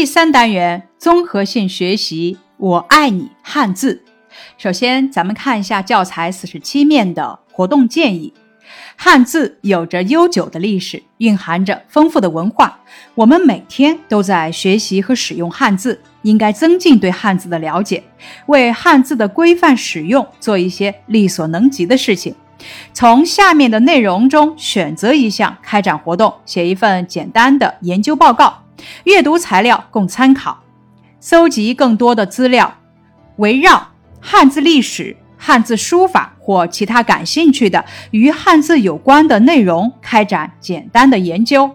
第三单元综合性学习，我爱你汉字。首先，咱们看一下教材四十七面的活动建议。汉字有着悠久的历史，蕴含着丰富的文化。我们每天都在学习和使用汉字，应该增进对汉字的了解，为汉字的规范使用做一些力所能及的事情。从下面的内容中选择一项开展活动，写一份简单的研究报告。阅读材料供参考，搜集更多的资料，围绕汉字历史、汉字书法或其他感兴趣的与汉字有关的内容开展简单的研究。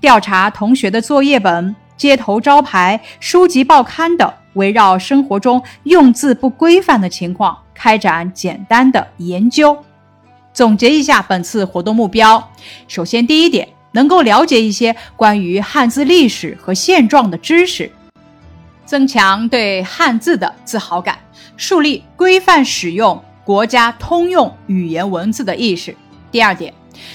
调查同学的作业本、街头招牌、书籍报刊等，围绕生活中用字不规范的情况开展简单的研究。总结一下本次活动目标：首先，第一点。能够了解一些关于汉字历史和现状的知识，增强对汉字的自豪感，树立规范使用国家通用语言文字的意识。第二点，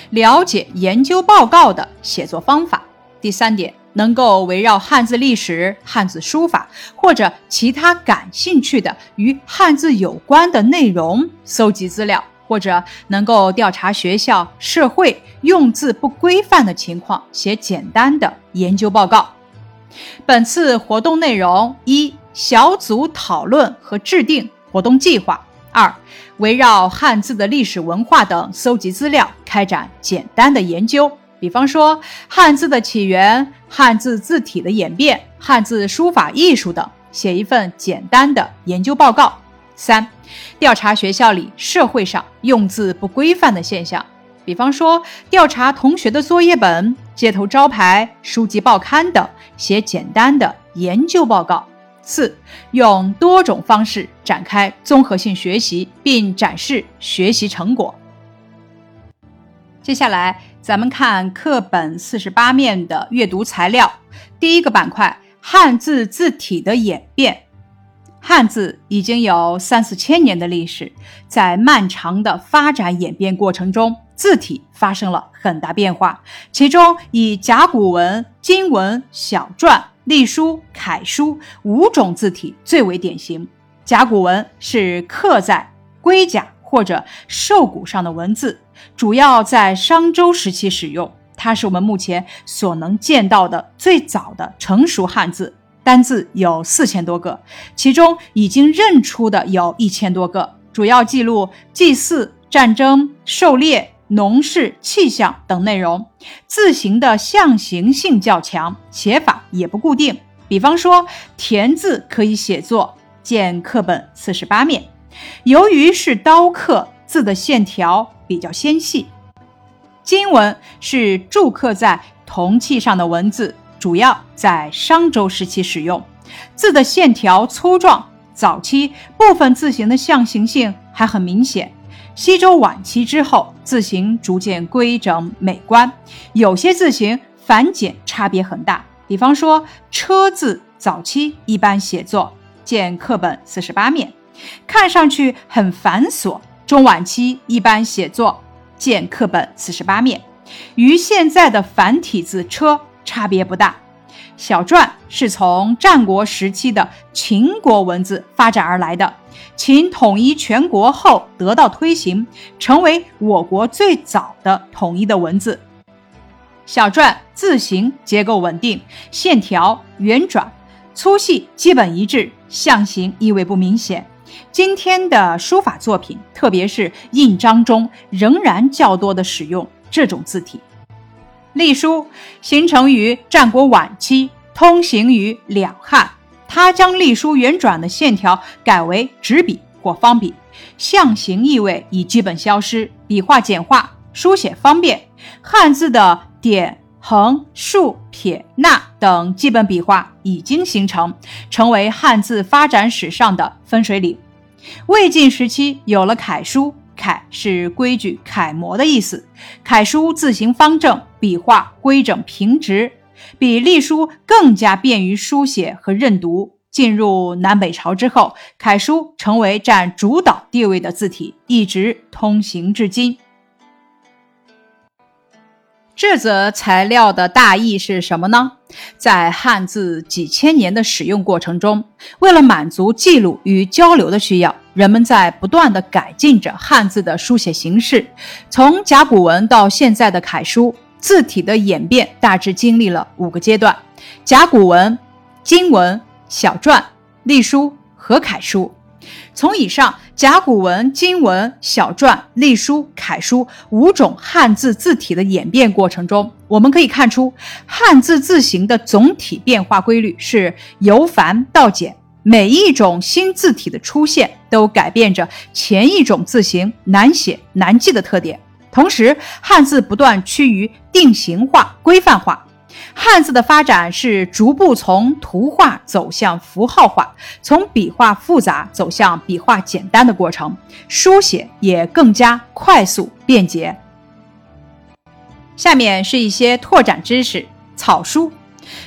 了解研究报告的写作方法。第三点，能够围绕汉字历史、汉字书法或者其他感兴趣的与汉字有关的内容搜集资料。或者能够调查学校、社会用字不规范的情况，写简单的研究报告。本次活动内容：一、小组讨论和制定活动计划；二、围绕汉字的历史文化等搜集资料，开展简单的研究。比方说，汉字的起源、汉字字体的演变、汉字书法艺术等，写一份简单的研究报告。三、调查学校里、社会上用字不规范的现象，比方说调查同学的作业本、街头招牌、书籍报刊等，写简单的研究报告。四、用多种方式展开综合性学习，并展示学习成果。接下来，咱们看课本四十八面的阅读材料，第一个板块：汉字字体的演变。汉字已经有三四千年的历史，在漫长的发展演变过程中，字体发生了很大变化。其中以甲骨文、金文、小篆、隶书、楷书五种字体最为典型。甲骨文是刻在龟甲或者兽骨上的文字，主要在商周时期使用。它是我们目前所能见到的最早的成熟汉字。单字有四千多个，其中已经认出的有一千多个，主要记录祭祀、战争、狩猎、农事、气象等内容。字形的象形性较强，写法也不固定。比方说，田字可以写作，见课本四十八面。由于是刀刻，字的线条比较纤细。金文是铸刻在铜器上的文字。主要在商周时期使用，字的线条粗壮，早期部分字形的象形性还很明显。西周晚期之后，字形逐渐规整美观，有些字形繁简差别很大。比方说“车”字，早期一般写作，见课本四十八面，看上去很繁琐；中晚期一般写作，见课本四十八面，与现在的繁体字“车”。差别不大，小篆是从战国时期的秦国文字发展而来的。秦统一全国后得到推行，成为我国最早的统一的文字。小篆字形结构稳定，线条圆转，粗细基本一致，象形意味不明显。今天的书法作品，特别是印章中，仍然较多的使用这种字体。隶书形成于战国晚期，通行于两汉。它将隶书圆转的线条改为直笔或方笔，象形意味已基本消失，笔画简化，书写方便。汉字的点、横、竖、撇、捺等基本笔画已经形成，成为汉字发展史上的分水岭。魏晋时期有了楷书。楷是规矩、楷模的意思。楷书字形方正，笔画规整平直，比隶书更加便于书写和认读。进入南北朝之后，楷书成为占主导地位的字体，一直通行至今。这则材料的大意是什么呢？在汉字几千年的使用过程中，为了满足记录与交流的需要，人们在不断地改进着汉字的书写形式。从甲骨文到现在的楷书，字体的演变大致经历了五个阶段：甲骨文、金文、小篆、隶书和楷书。从以上甲骨文、金文、小篆、隶书、楷书五种汉字字体的演变过程中，我们可以看出汉字字形的总体变化规律是由繁到简。每一种新字体的出现，都改变着前一种字形难写难记的特点。同时，汉字不断趋于定型化、规范化。汉字的发展是逐步从图画走向符号化，从笔画复杂走向笔画简单的过程，书写也更加快速便捷。下面是一些拓展知识：草书，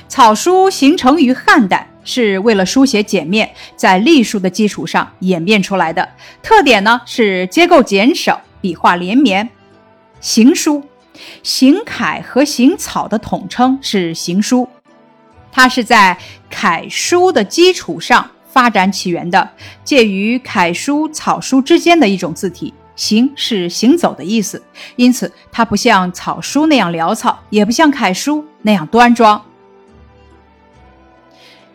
草书形成于汉代，是为了书写简面，在隶书的基础上演变出来的。特点呢是结构简少，笔画连绵。行书。行楷和行草的统称是行书，它是在楷书的基础上发展起源的，介于楷书、草书之间的一种字体。行是行走的意思，因此它不像草书那样潦草，也不像楷书那样端庄。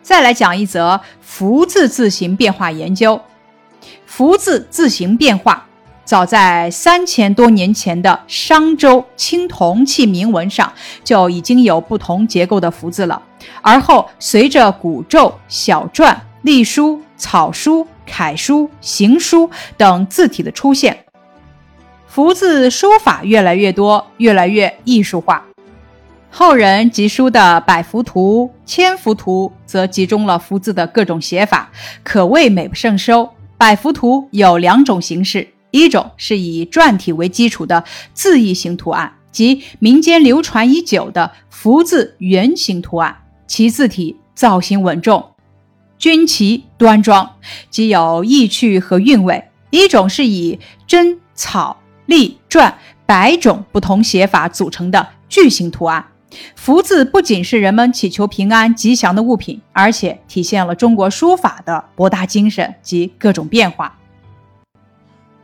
再来讲一则福字字形变化研究，福字字形变化。早在三千多年前的商周青铜器铭文上，就已经有不同结构的福字了。而后随着古咒、小篆、隶书、草书、楷书、行书等字体的出现，福字书法越来越多，越来越艺术化。后人集书的《百福图》《千福图》则集中了福字的各种写法，可谓美不胜收。《百福图》有两种形式。一种是以篆体为基础的字意型图案，即民间流传已久的福字圆形图案，其字体造型稳重、军旗端庄，极有意趣和韵味。一种是以真、草、隶、篆百种不同写法组成的巨型图案。福字不仅是人们祈求平安吉祥的物品，而且体现了中国书法的博大精深及各种变化。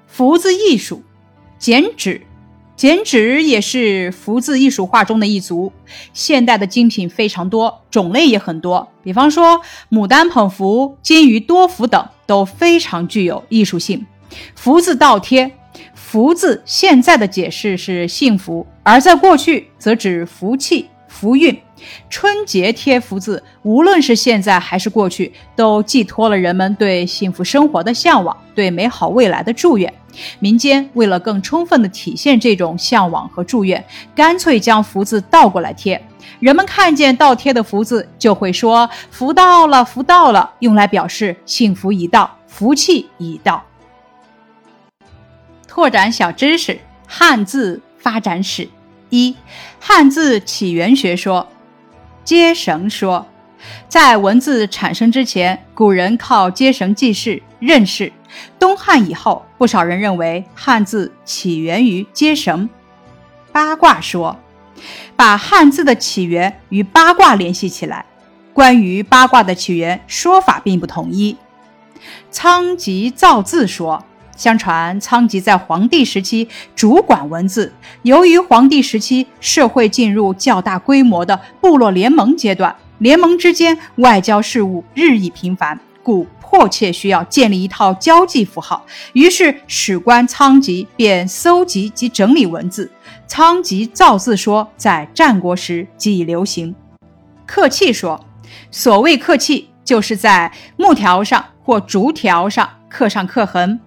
福字艺术，剪纸，剪纸也是福字艺术画中的一族。现代的精品非常多，种类也很多。比方说，牡丹捧福、金鱼多福等都非常具有艺术性。福字倒贴，福字现在的解释是幸福，而在过去则指福气、福运。春节贴福字，无论是现在还是过去，都寄托了人们对幸福生活的向往，对美好未来的祝愿。民间为了更充分地体现这种向往和祝愿，干脆将福字倒过来贴。人们看见倒贴的福字，就会说“福到了，福到了”，用来表示幸福已到，福气已到。拓展小知识：汉字发展史。一、汉字起源学说。接绳说。在文字产生之前，古人靠接绳记事、认事。东汉以后，不少人认为汉字起源于接绳。八卦说，把汉字的起源与八卦联系起来。关于八卦的起源，说法并不统一。仓颉造字说，相传仓颉在黄帝时期主管文字，由于黄帝时期社会进入较大规模的部落联盟阶段。联盟之间外交事务日益频繁，故迫切需要建立一套交际符号。于是史官仓颉便搜集及整理文字。仓颉造字说在战国时即已流行。刻器说，所谓刻器，就是在木条上或竹条上刻上刻痕。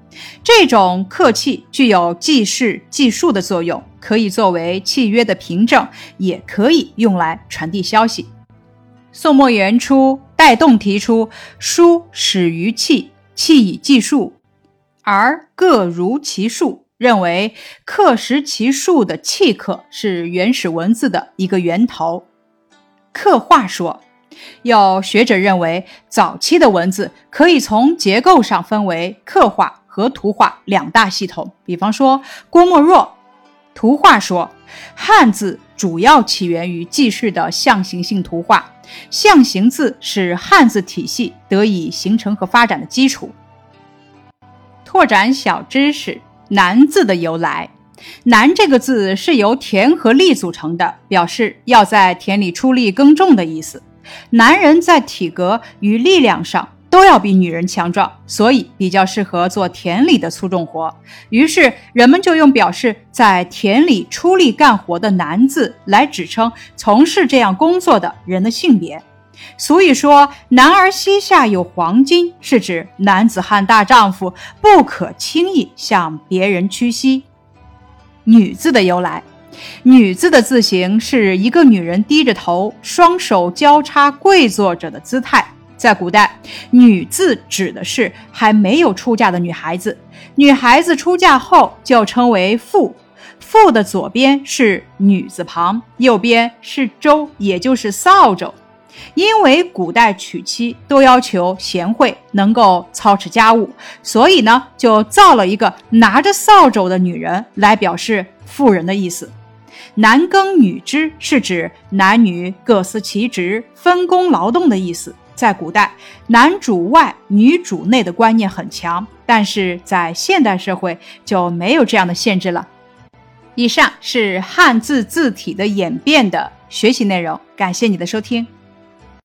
这种刻器具有记事记述的作用，可以作为契约的凭证，也可以用来传递消息。宋末元初，戴栋提出“书始于契，契以记数，而各如其数”，认为刻识其数的契刻是原始文字的一个源头。刻画说，有学者认为，早期的文字可以从结构上分为刻画和图画两大系统。比方说，郭沫若图画说，汉字主要起源于记事的象形性图画，象形字是汉字体系得以形成和发展的基础。拓展小知识：男字的由来。男这个字是由田和力组成的，表示要在田里出力耕种的意思。男人在体格与力量上都要比女人强壮，所以比较适合做田里的粗重活。于是人们就用表示在田里出力干活的男字来指称从事这样工作的人的性别。所以说“男儿膝下有黄金”是指男子汉大丈夫不可轻易向别人屈膝。女字的由来，女字的字形是一个女人低着头，双手交叉跪坐着的姿态。在古代，女字指的是还没有出嫁的女孩子。女孩子出嫁后就称为妇，妇的左边是女字旁，右边是周，也就是扫帚。因为古代娶妻都要求贤惠，能够操持家务，所以呢，就造了一个拿着扫帚的女人来表示妇人的意思。男耕女织是指男女各司其职、分工劳动的意思。在古代，男主外女主内的观念很强，但是在现代社会就没有这样的限制了。以上是汉字字体的演变的学习内容，感谢你的收听。